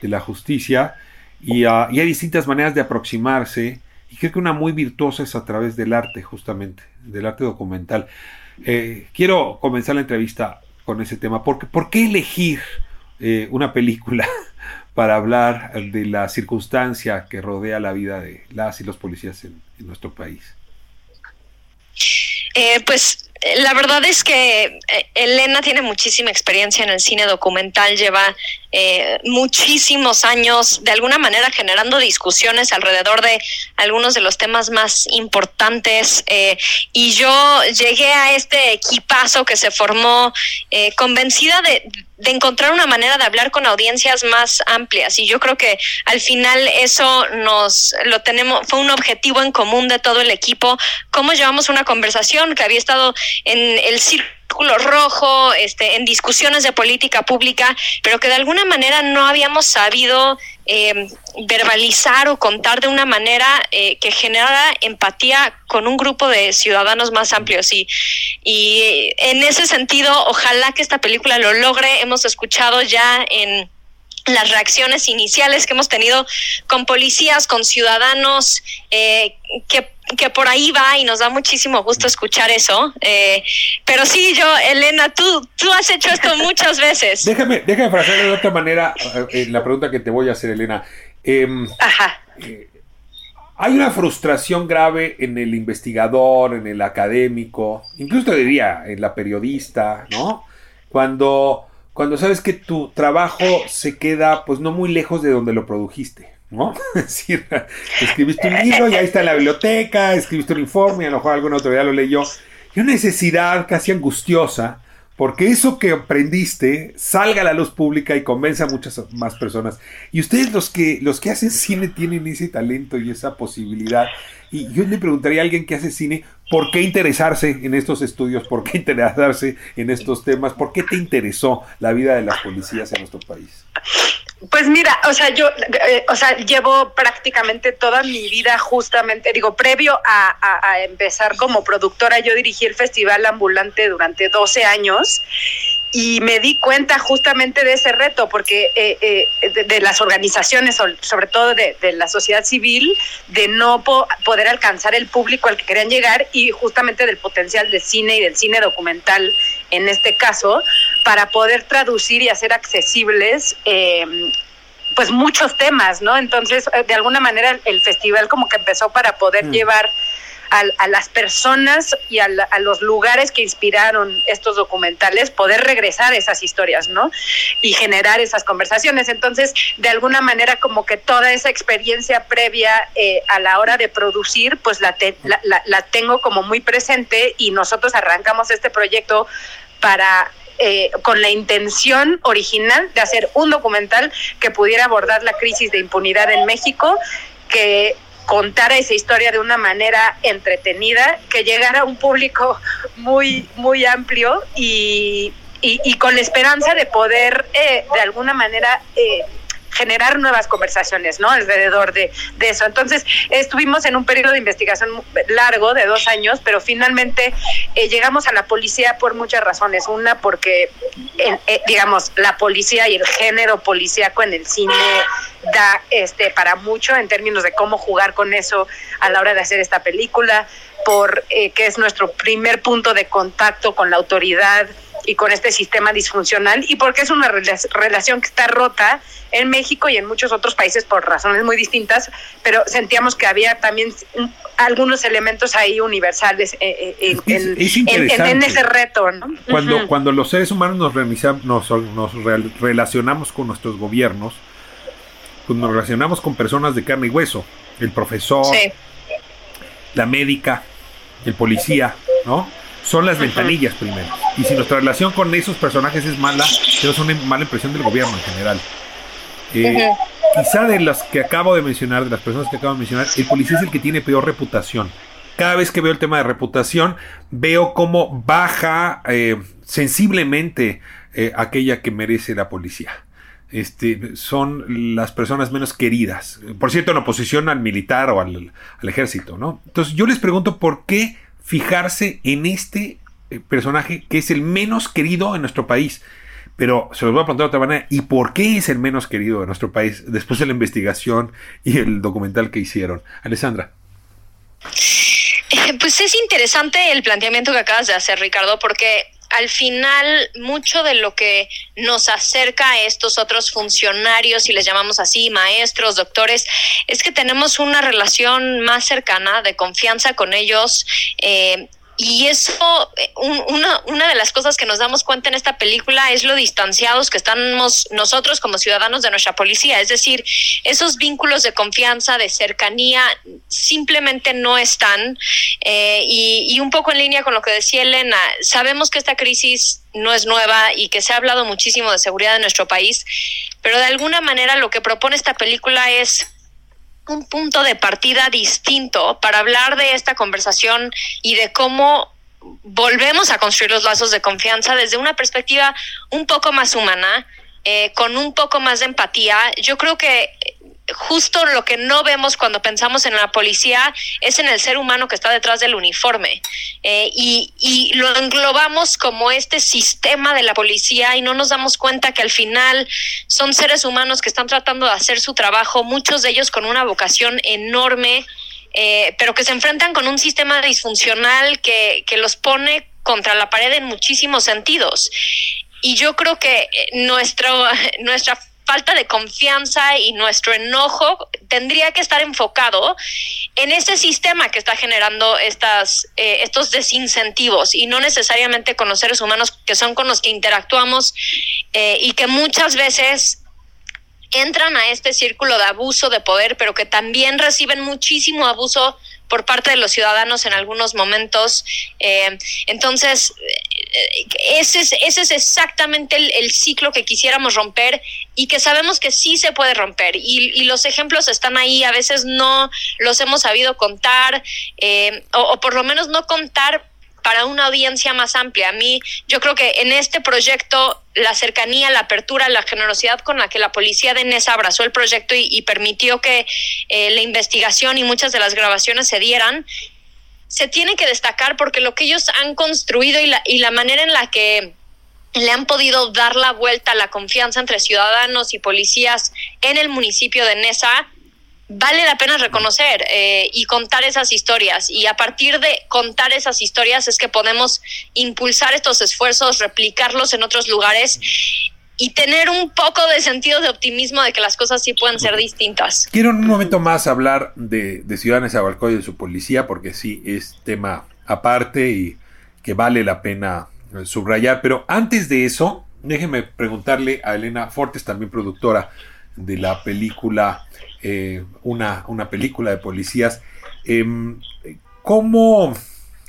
De la justicia y, uh, y hay distintas maneras de aproximarse y creo que una muy virtuosa es a través del arte justamente, del arte documental. Eh, quiero comenzar la entrevista con ese tema. ¿Por qué, por qué elegir eh, una película <laughs> para hablar de la circunstancia que rodea la vida de las y los policías en, en nuestro país? Eh, pues la verdad es que Elena tiene muchísima experiencia en el cine documental, lleva eh, muchísimos años de alguna manera generando discusiones alrededor de algunos de los temas más importantes eh, y yo llegué a este equipazo que se formó eh, convencida de, de encontrar una manera de hablar con audiencias más amplias y yo creo que al final eso nos lo tenemos fue un objetivo en común de todo el equipo. Cómo llevamos una conversación que había estado en el círculo rojo, este, en discusiones de política pública, pero que de alguna manera no habíamos sabido eh, verbalizar o contar de una manera eh, que generara empatía con un grupo de ciudadanos más amplios. Y, y en ese sentido, ojalá que esta película lo logre. Hemos escuchado ya en las reacciones iniciales que hemos tenido con policías, con ciudadanos, eh, que, que, por ahí va y nos da muchísimo gusto escuchar eso. Eh, pero sí, yo, Elena, tú, tú has hecho esto <laughs> muchas veces. Déjame, déjame frasearlo de otra manera eh, la pregunta que te voy a hacer, Elena. Eh, Ajá. hay una frustración grave en el investigador, en el académico, incluso te diría en la periodista, ¿no? Cuando cuando sabes que tu trabajo se queda pues no muy lejos de donde lo produjiste, ¿no? <laughs> Es decir, escribiste un libro y ahí está en la biblioteca, escribiste un informe, a lo mejor alguna autoridad lo leyó, y una necesidad casi angustiosa porque eso que aprendiste salga a la luz pública y convenza a muchas más personas. Y ustedes los que, los que hacen cine tienen ese talento y esa posibilidad. Y yo le preguntaría a alguien que hace cine, ¿por qué interesarse en estos estudios? ¿Por qué interesarse en estos temas? ¿Por qué te interesó la vida de las policías en nuestro país? Pues mira, o sea, yo, eh, o sea, llevo prácticamente toda mi vida justamente, digo, previo a, empezar como productora, yo dirigí el Festival Ambulante durante 12 años y me di cuenta justamente de ese reto, porque eh, eh, de, las organizaciones, sobre todo de, la sociedad civil, de no poder alcanzar el público al que querían llegar y justamente del potencial del cine y del cine documental en este caso, para poder traducir y hacer accesibles. Em, pues muchos temas, ¿no? Entonces, de alguna manera el festival como que empezó para poder mm. llevar a, las personas y a, los lugares que inspiraron estos documentales poder regresar a esas historias, ¿no? Y generar esas conversaciones. Entonces, de alguna manera, como que toda esa experiencia previa eh, a la hora de producir, pues la, la, tengo como muy presente y nosotros arrancamos este proyecto para eh, con la intención original de hacer un documental que pudiera abordar la crisis de impunidad en México, que contara esa historia de una manera entretenida, que llegara a un público muy, muy amplio y, y, con la esperanza de poder eh, de alguna manera eh, generar nuevas conversaciones, ¿no? Alrededor de, eso. Entonces, estuvimos en un periodo de investigación largo, de dos años, pero finalmente eh, llegamos a la policía por muchas razones. Una, porque, eh, digamos, la policía y el género policíaco en el cine da este para mucho en términos de cómo jugar con eso a la hora de hacer esta película, por eh, es nuestro primer punto de contacto con la autoridad y con este sistema disfuncional y porque es una relación que está rota en México y en muchos otros países por razones muy distintas, pero sentíamos que había también algunos elementos ahí universales eh, eh, en, ese reto. Cuando, cuando los seres humanos nos, nos, nos relacionamos con nuestros gobiernos, pues nos relacionamos con personas de carne y hueso, el profesor, la médica, el policía, ¿no? Son las ventanillas primero. Y si nuestra relación con esos personajes es mala, tenemos una mala impresión del gobierno en general. Eh, quizá de las que acabo de mencionar, de las personas que acabo de mencionar, el policía es el que tiene peor reputación. Cada vez que veo el tema de reputación, veo cómo baja eh, sensiblemente eh, aquella que merece la policía. Este, son las personas menos queridas. Por cierto, en oposición al militar o al, al ejército, ¿no? Entonces yo les pregunto por qué fijarse en este eh, personaje que es el menos querido en nuestro país. Pero se los voy a preguntar de otra manera. ¿Y por qué es el menos querido en nuestro país después de la investigación y el documental que hicieron? Alessandra. Eh, pues es interesante el planteamiento que acabas de hacer, Ricardo, porque al final mucho de lo que nos acerca a estos otros funcionarios, si les llamamos así, maestros, doctores, es que tenemos una relación más cercana de confianza con ellos. Eh, y eso, eh, una, una de las cosas que nos damos cuenta en esta película es lo distanciados que estamos nosotros como ciudadanos de nuestra policía. Es decir, esos vínculos de confianza, de cercanía, simplemente no están. Eh, y, y un poco en línea con lo que decía Elena, sabemos que esta crisis no es nueva y que se ha hablado muchísimo de seguridad en nuestro país, pero de alguna manera lo que propone esta película es un punto de partida distinto para hablar de esta conversación y de cómo volvemos a construir los lazos de confianza desde una perspectiva un poco más humana, eh, con un poco más de empatía. Yo creo que justo lo que no vemos cuando pensamos en la policía es en el ser humano que está detrás del uniforme. Eh, y, y, lo englobamos como este sistema de la policía y no nos damos cuenta que al final son seres humanos que están tratando de hacer su trabajo, muchos de ellos con una vocación enorme, eh, pero que se enfrentan con un sistema disfuncional que, que los pone contra la pared en muchísimos sentidos. Y yo creo que nuestro, <laughs> nuestra falta de confianza y nuestro enojo tendría que estar enfocado en ese sistema que está generando estas, eh, estos desincentivos y no necesariamente con los seres humanos que son con los que interactuamos eh, y que muchas veces entran a este círculo de abuso de poder, pero que también reciben muchísimo abuso por parte de los ciudadanos en algunos momentos. Eh, entonces, ese es, ese es exactamente el, ciclo que quisiéramos romper y que sabemos que sí se puede romper. Y, los ejemplos están ahí, a veces no los hemos sabido contar eh, o, por lo menos no contar para una audiencia más amplia. A mí, yo creo que en este proyecto, la cercanía, la apertura, la generosidad con la que la policía de Nesa abrazó el proyecto y, permitió que eh, la investigación y muchas de las grabaciones se dieran, se tiene que destacar porque lo que ellos han construido y la, y la manera en la que le han podido dar la vuelta a la confianza entre ciudadanos y policías en el municipio de Nesa, vale la pena reconocer eh, y contar esas historias. Y a partir de contar esas historias es que podemos impulsar estos esfuerzos, replicarlos en otros lugares y tener un poco de sentido de optimismo de que las cosas sí pueden ser distintas. Quiero en un momento más hablar de, de Ciudad Nezahualcóyotl y de su policía, porque sí es tema aparte y que vale la pena eh, subrayar. Pero antes de eso, déjeme preguntarle a Elena Fortes, también productora de la película, eh, una, una, película de policías. Em, ¿Cómo,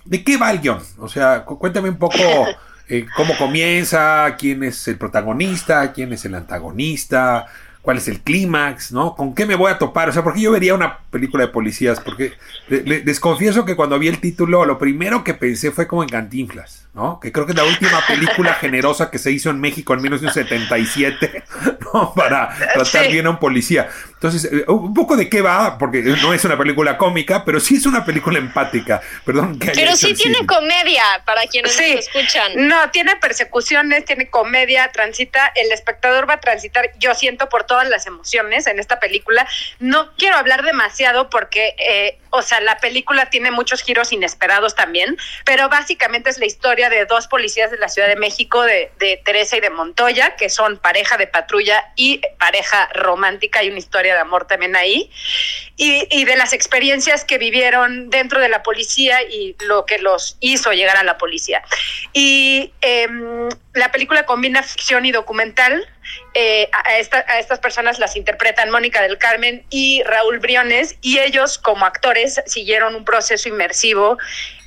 de qué va el guion? O sea, cuéntame un poco <laughs> eh, cómo comienza, quién es el protagonista, quién es el antagonista, cuál es el clímax, ¿no? ¿Con qué me voy a topar? O sea, porque yo vería una película de policías, porque les confieso que cuando vi el título, lo primero que pensé fue como en Cantinflas. ¿no? Que creo que es la última película generosa que se hizo en México en 1977, <laughs> ¿no? Para tratar bien a un policía. Entonces, eh, un poco de qué va, porque no es una película cómica, pero sí es una película empática. Perdón que Pero sí tiene comedia, para quienes sí. escuchan. No, tiene persecuciones, tiene comedia, transita, el espectador va a transitar, yo siento por todas las emociones en esta película. No quiero hablar demasiado porque, eh, o sea, la película tiene muchos giros inesperados también, pero básicamente es la historia de dos policías de la Ciudad de México, de, Teresa y de Montoya, que son pareja de patrulla y pareja romántica, hay una historia de amor también ahí, y, de las experiencias que vivieron dentro de la policía y lo que los hizo llegar a la policía. Y em, la película combina ficción y documental. Eh, a, estas personas las interpretan Mónica del Carmen y Raúl Briones y ellos como actores siguieron un proceso inmersivo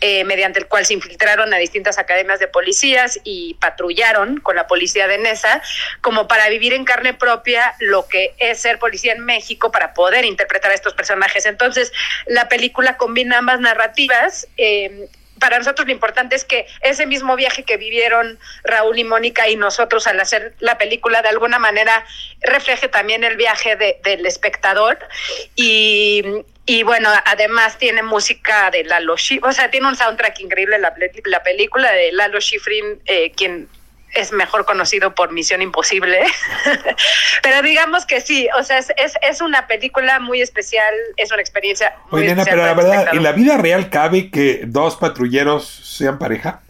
eh, mediante el cual se infiltraron a distintas academias de policías y patrullaron con la policía de Nesa como para vivir en carne propia lo que es ser policía en México para poder interpretar a estos personajes. Entonces la película combina ambas narrativas. Eh, para nosotros lo importante es que ese mismo viaje que vivieron Raúl y Mónica y nosotros al hacer la película de alguna manera refleje también el viaje del espectador. Y, y bueno, además tiene música de Lalo Schifrin, o sea, tiene un soundtrack increíble la, la película de Lalo Schifrin, eh, quien es mejor conocido por Misión Imposible. <laughs> pero digamos que sí, o sea, es, es, una película muy especial, es una experiencia muy Oye, pero la verdad, ¿en la vida real cabe que dos patrulleros sean pareja?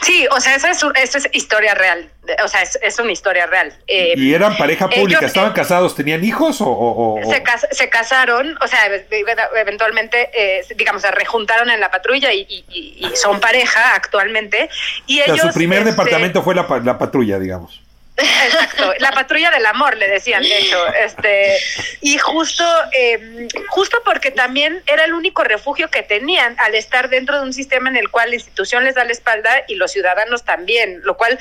Sí, o sea, esa es, es historia real. O sea, es, una historia real. Eh, ¿Y eran pareja pública? ¿Estaban casados? ¿Tenían hijos o...? Se, casaron, o sea, eventualmente, eh, digamos, se rejuntaron en la patrulla y, son pareja actualmente. Y ellos, su primer este, departamento fue la, la patrulla, digamos. Exacto, la patrulla del amor le decían, de hecho, este, y justo, eh, justo porque también era el único refugio que tenían al estar dentro de un sistema en el cual la institución les da la espalda y los ciudadanos también, lo cual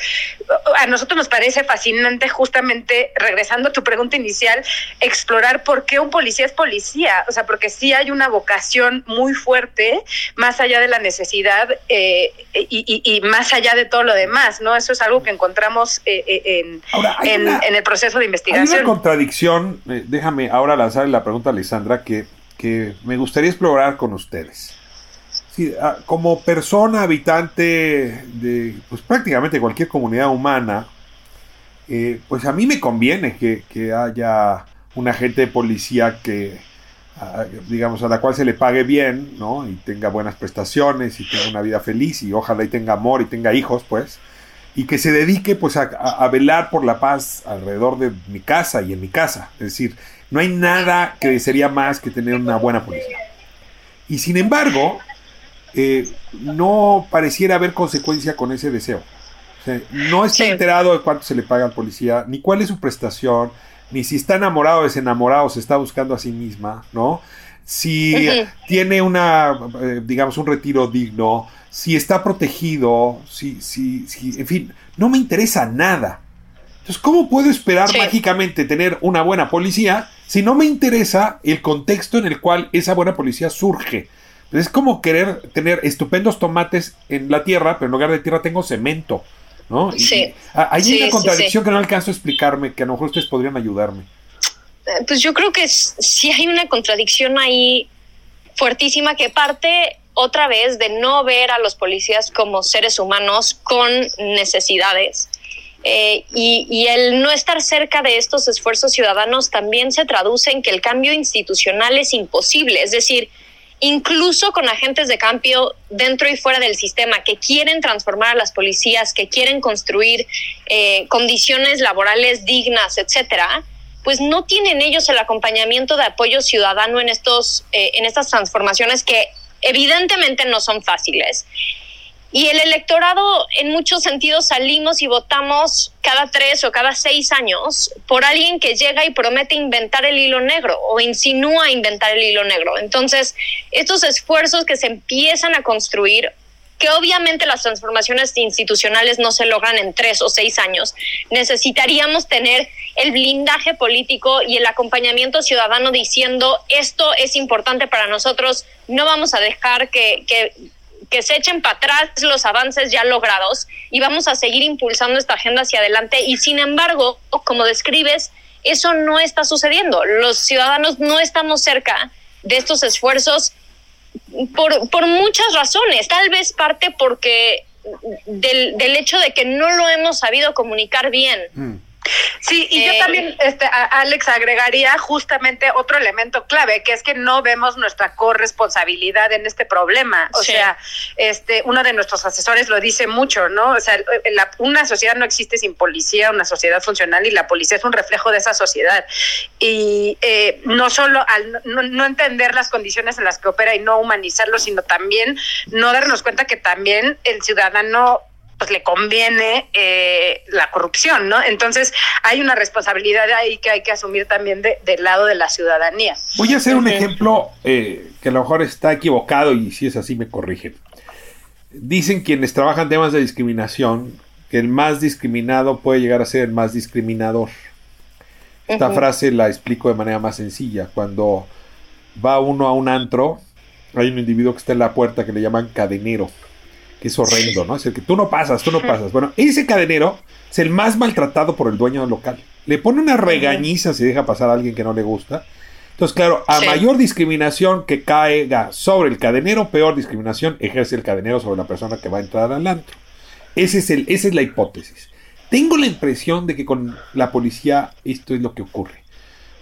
a nosotros nos parece fascinante justamente, regresando a tu pregunta inicial, explorar por qué un policía es policía, o sea, porque sí hay una vocación muy fuerte, más allá de la necesidad eh, y, más allá de todo lo demás, ¿no? Eso es algo que encontramos eh, en, el proceso de investigación. Hay una contradicción, eh, déjame ahora lanzar la pregunta a Alessandra, que, que me gustaría explorar con ustedes. Ah, como persona habitante de pues, prácticamente cualquier comunidad humana, eh, pues a mí me conviene que, que haya un agente de policía que, ah, digamos, a la cual se le pague bien, ¿no? Y tenga buenas prestaciones y tenga una vida feliz y ojalá y tenga amor y tenga hijos, pues y que se dedique pues a, velar por la paz alrededor de mi casa y en mi casa. Es decir, no hay nada que desearía más que tener una buena policía. Y sin embargo, eh, no pareciera haber consecuencia con ese deseo. no está enterado de cuánto se le paga al policía, ni cuál es su prestación, ni si está enamorado o desenamorado, se está buscando a sí misma, ¿no? Si tiene una, eh, digamos, un retiro digno, si está protegido, si, si, si, en fin, no me interesa nada. Entonces, ¿cómo puedo esperar mágicamente tener una buena policía si no me interesa el contexto en el cual esa buena policía surge? Es como querer tener estupendos tomates en la tierra, pero en lugar de tierra tengo cemento. ¿no? Sí. hay una contradicción que no alcanzo a explicarme, que a lo mejor ustedes podrían ayudarme. Eh, pues yo creo que sí hay una contradicción ahí fuertísima que parte otra vez de no ver a los policías como seres humanos con necesidades Eh, y, y, el no estar cerca de estos esfuerzos ciudadanos también se traduce en que el cambio institucional es imposible. Es decir, incluso con agentes de cambio dentro y fuera del sistema que quieren transformar a las policías, que quieren construir eh, condiciones laborales dignas, etcétera, pues no tienen ellos el acompañamiento de apoyo ciudadano en estos eh, en estas transformaciones que evidentemente no son fáciles. Y el electorado, en muchos sentidos, salimos y votamos cada tres o cada seis años por alguien que llega y promete inventar el hilo negro o insinúa inventar el hilo negro. Entonces, estos esfuerzos que se empiezan a construir que obviamente las transformaciones institucionales no se logran en tres o seis años. Necesitaríamos tener el blindaje político y el acompañamiento ciudadano diciendo esto es importante para nosotros, no vamos a dejar que, que se echen para atrás los avances ya logrados y vamos a seguir impulsando esta agenda hacia adelante. Y sin embargo, como describes, eso no está sucediendo. Los ciudadanos no estamos cerca de estos esfuerzos por, por muchas razones. Tal vez parte porque del, del hecho de que no lo hemos sabido comunicar bien. Mm. Sí, y yo eh, también, este, Alex, agregaría justamente otro elemento clave, que es que no vemos nuestra corresponsabilidad en este problema. O sea, este, uno de nuestros asesores lo dice mucho, ¿no? O sea, una sociedad no existe sin policía, una sociedad funcional, y la policía es un reflejo de esa sociedad. Y eh, no solo al no, no entender las condiciones en las que opera y no humanizarlo, sino también no darnos cuenta que también el ciudadano pues le conviene eh, la corrupción, ¿no? Entonces hay una responsabilidad ahí que hay que asumir también del lado de la ciudadanía. Voy a hacer un ejemplo eh, que a lo mejor está equivocado y si es así me corrigen. Dicen quienes trabajan temas de discriminación que el más discriminado puede llegar a ser el más discriminador. Esta frase la explico de manera más sencilla. Cuando va uno a un antro, hay un individuo que está en la puerta que le llaman cadenero es horrendo, ¿no? Es el que tú no pasas, tú no pasas. Bueno, ese cadenero es el más maltratado por el dueño local. Le pone una regañiza si deja pasar a alguien que no le gusta. Entonces, claro, a mayor discriminación que caiga sobre el cadenero, peor discriminación ejerce el cadenero sobre la persona que va a entrar al antro. Ese es el, esa es la hipótesis. Tengo la impresión de que con la policía esto es lo que ocurre.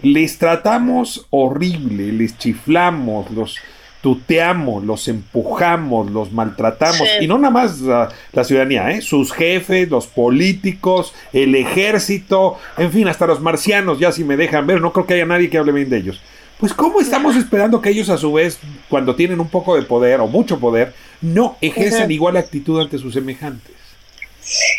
Les tratamos horrible, les chiflamos, los, tuteamos, los empujamos, los maltratamos, y no nada más la, ciudadanía, ¿eh? sus jefes, los políticos, el ejército, en fin, hasta los marcianos, ya si me dejan ver, no creo que haya nadie que hable bien de ellos. Pues ¿cómo estamos esperando que ellos a su vez, cuando tienen un poco de poder o mucho poder, no ejercen igual actitud ante sus semejantes?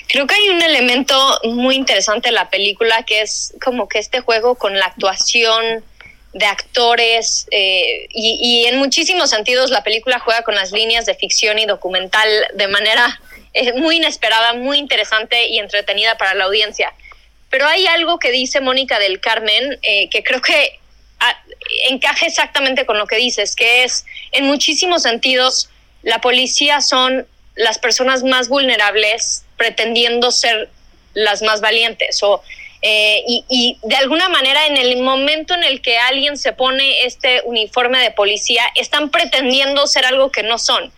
Creo que hay un elemento muy interesante en la película que es como que este juego con la actuación de actores eh, y, en muchísimos sentidos la película juega con las líneas de ficción y documental de manera eh, muy inesperada, muy interesante y entretenida para la audiencia. Pero hay algo que dice Mónica del Carmen eh, que creo que ah, encaja exactamente con lo que dices, que es en muchísimos sentidos la policía son las personas más vulnerables pretendiendo ser las más valientes o eh, y, de alguna manera en el momento en el que alguien se pone este uniforme de policía, están pretendiendo ser algo que no son.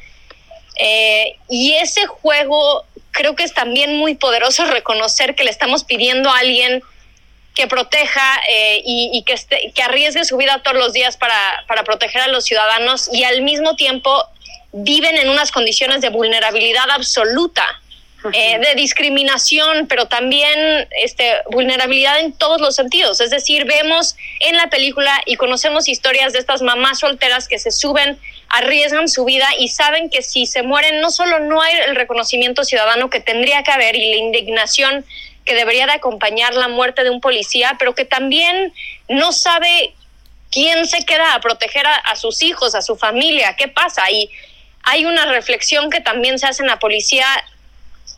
Eh, y ese juego creo que es también muy poderoso <laughs> reconocer que le estamos pidiendo a alguien que proteja eh, y, que, que arriesgue su vida todos los días para, para proteger a los ciudadanos y al mismo tiempo viven en unas condiciones de vulnerabilidad absoluta. Eh, de discriminación, pero también este, vulnerabilidad en todos los sentidos. Es decir, vemos en la película y conocemos historias de estas mamás solteras que se suben, arriesgan su vida y saben que si se mueren no solo no hay el reconocimiento ciudadano que tendría que haber y la indignación que debería de acompañar la muerte de un policía, pero que también no sabe quién se queda a proteger a, a sus hijos, a su familia, qué pasa. Y hay una reflexión que también se hace en la policía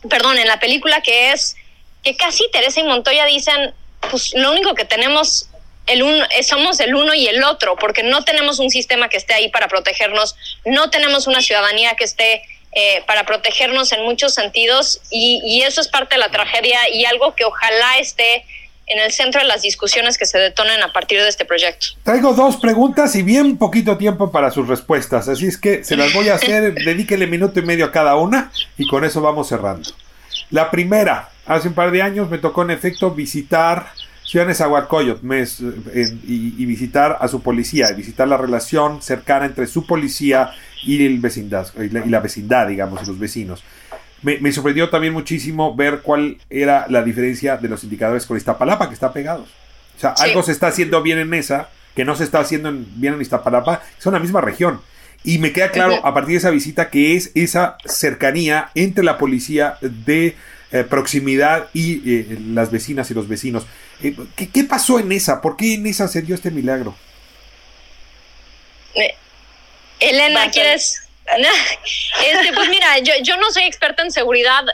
perdón, en la película que es que casi Teresa y Montoya dicen, pues lo único que tenemos el uno, eh, somos el uno y el otro, porque no tenemos un sistema que esté ahí para protegernos, no tenemos una ciudadanía que esté eh, para protegernos en muchos sentidos y, y, eso es parte de la tragedia y algo que ojalá esté en el centro de las discusiones que se detonen a partir de este proyecto. Traigo dos preguntas y bien poquito tiempo para sus respuestas, así es que se las voy a hacer, <laughs> dedíquele minuto y medio a cada una y con eso vamos cerrando. La primera, hace un par de años me tocó en efecto visitar Ciudad Nezahualcóyotl y, y, visitar a su policía, visitar la relación cercana entre su policía y, el vecindad, y, la, vecindad, digamos, y los vecinos. Me, sorprendió también muchísimo ver cuál era la diferencia de los indicadores con Iztapalapa, que está pegados. O sea, algo se está haciendo bien en esa, que no se está haciendo bien en Iztapalapa, son la misma región. Y me queda claro a partir de esa visita que es esa cercanía entre la policía de eh, proximidad y eh, las vecinas y los vecinos. Eh, ¿qué, pasó en esa? ¿Por qué en esa se dio este milagro? Elena, ¿quieres? <laughs> este, pues mira, yo, yo no soy experta en seguridad,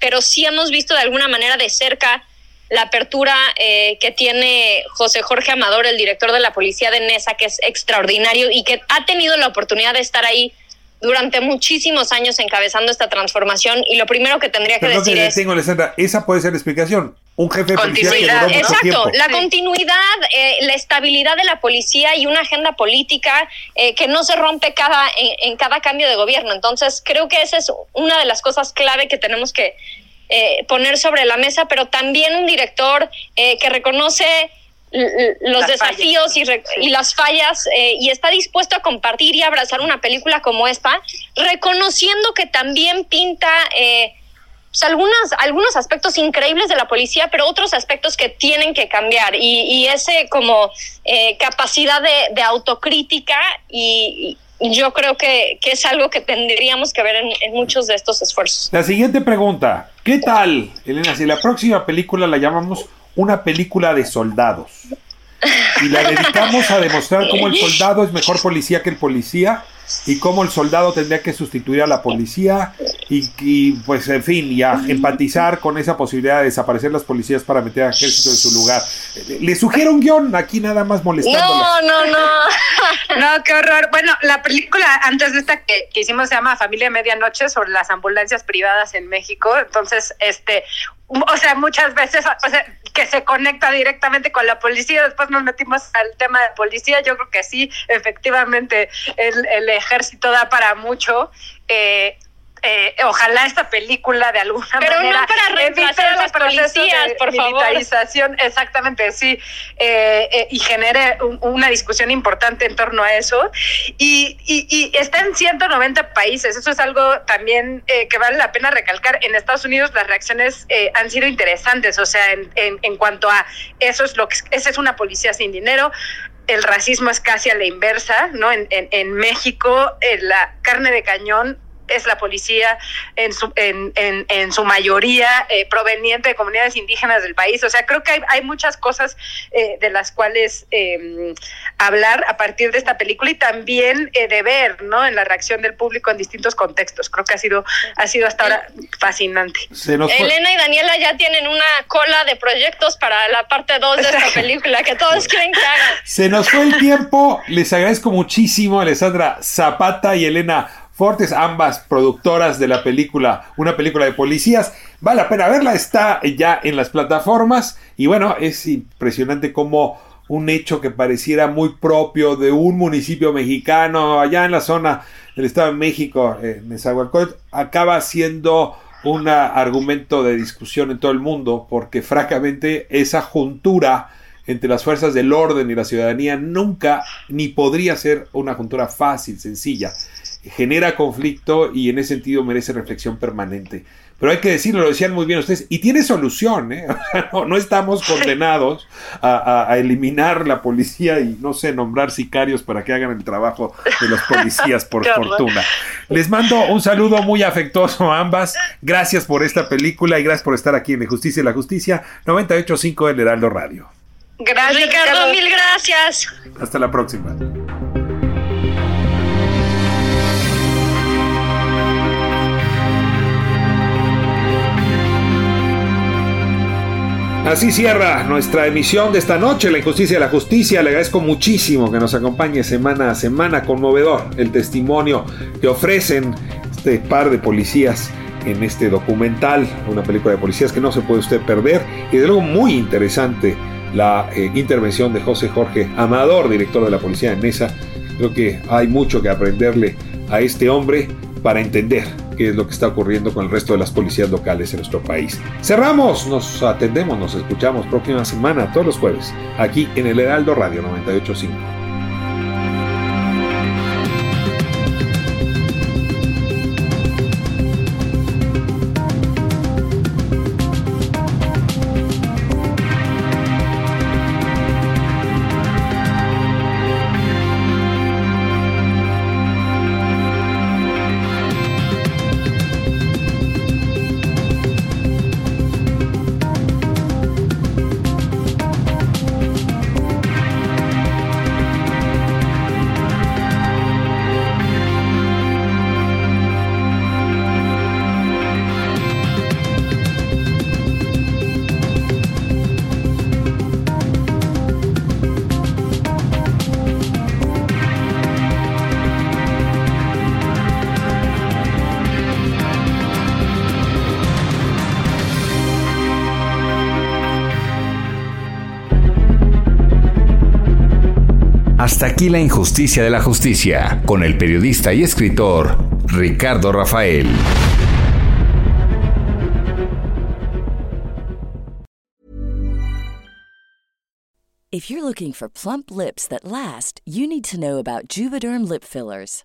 pero sí hemos visto de alguna manera de cerca la apertura eh, que tiene José Jorge Amador, el director de la policía de Nesa, que es extraordinario y que ha tenido la oportunidad de estar ahí durante muchísimos años encabezando esta transformación. Y lo primero que tendría que decir es tengo, esa puede ser la explicación un jefe de policía que duró mucho exacto la continuidad eh, la estabilidad de la policía y una agenda política eh, que no se rompe cada en, cada cambio de gobierno. Entonces creo que esa es una de las cosas clave que tenemos que eh, poner sobre la mesa, pero también un director eh, que reconoce los desafíos y, las fallas eh, y está dispuesto a compartir y abrazar una película como esta, reconociendo que también pinta pues, algunos, algunos aspectos increíbles de la policía, pero otros aspectos que tienen que cambiar y, ese como capacidad de, de autocrítica y, yo creo que, es algo que tendríamos que ver en, muchos de estos esfuerzos. La siguiente pregunta, ¿qué tal, Elena, si la próxima película la llamamos una película de soldados? Y la dedicamos a demostrar cómo el soldado es mejor policía que el policía y cómo el soldado tendría que sustituir a la policía y, pues en fin, y a empatizar con esa posibilidad de desaparecer las policías para meter al ejército en su lugar. Le sugiero un guion aquí nada más molestando. No, no, no. <laughs> no, qué horror. Bueno, la película antes de esta que, que hicimos se llama Familia Medianoche sobre las ambulancias privadas en México. Entonces, este, o sea, muchas veces, o sea, que se conecta directamente con la policía, después nos metimos al tema de policía, yo creo que sí, efectivamente, el, el ejército da para mucho. Eh, eh, ojalá esta película de alguna Pero manera no para reemplazar a las policías, por militarización, exactamente, sí, eh, eh, y genere una discusión importante en torno a eso. Y, y, está en 190 países, eso es algo también que vale la pena recalcar. En Estados Unidos las reacciones han sido interesantes, o sea, en, en, cuanto a eso es lo que esa es una policía sin dinero el racismo es casi a la inversa, ¿no? En, en, en México, la carne de cañón es la policía en su, en, en, en su mayoría eh, proveniente de comunidades indígenas del país. O sea, creo que hay, hay muchas cosas eh, de las cuales em, hablar a partir de esta película y también eh, de ver, ¿no? En la reacción del público en distintos contextos. Creo que ha sido, ha sido hasta ahora fascinante. Elena y Daniela ya tienen una cola de proyectos para la parte 2 de esta <laughs> película que todos quieren que hagan. Se nos fue el tiempo. Les agradezco muchísimo, Alessandra Zapata y Elena Fortes, ambas productoras de la película, una película de policías. Vale la pena verla, está ya en las plataformas y bueno, es impresionante como un hecho que pareciera muy propio de un municipio mexicano allá en la zona del Estado de México, en Nezahualcóyotl, acaba siendo un argumento de discusión en todo el mundo porque francamente esa juntura entre las fuerzas del orden y la ciudadanía nunca ni podría ser una juntura fácil, sencilla genera conflicto y en ese sentido merece reflexión permanente. Pero hay que decirlo, lo decían muy bien ustedes, y tiene solución, ¿eh? <laughs> no, estamos condenados a, eliminar la policía y, no sé, nombrar sicarios para que hagan el trabajo de los policías, por <laughs> fortuna. Les mando un saludo muy afectuoso a ambas. Gracias por esta película y gracias por estar aquí en La Justicia y la Justicia, 98.5 del Heraldo Radio. Gracias, Ricardo, mil gracias. Hasta la próxima. Así cierra nuestra emisión de esta noche, La Injusticia de la Justicia. Le agradezco muchísimo que nos acompañe semana a semana. Conmovedor el testimonio que ofrecen este par de policías en este documental, una película de policías que no se puede usted perder. Y de luego muy interesante la eh, intervención de José Jorge Amador, director de la policía de Nesa. Creo que hay mucho que aprenderle a este hombre para entender qué es lo que está ocurriendo con el resto de las policías locales en nuestro país. Cerramos, nos atendemos, nos escuchamos próxima semana, todos los jueves, aquí en el Heraldo Radio 985. Aquí la injusticia de la justicia, con el periodista y escritor Ricardo Rafael. If you're looking for plump lips that last, you need to know about Juvederm lip fillers.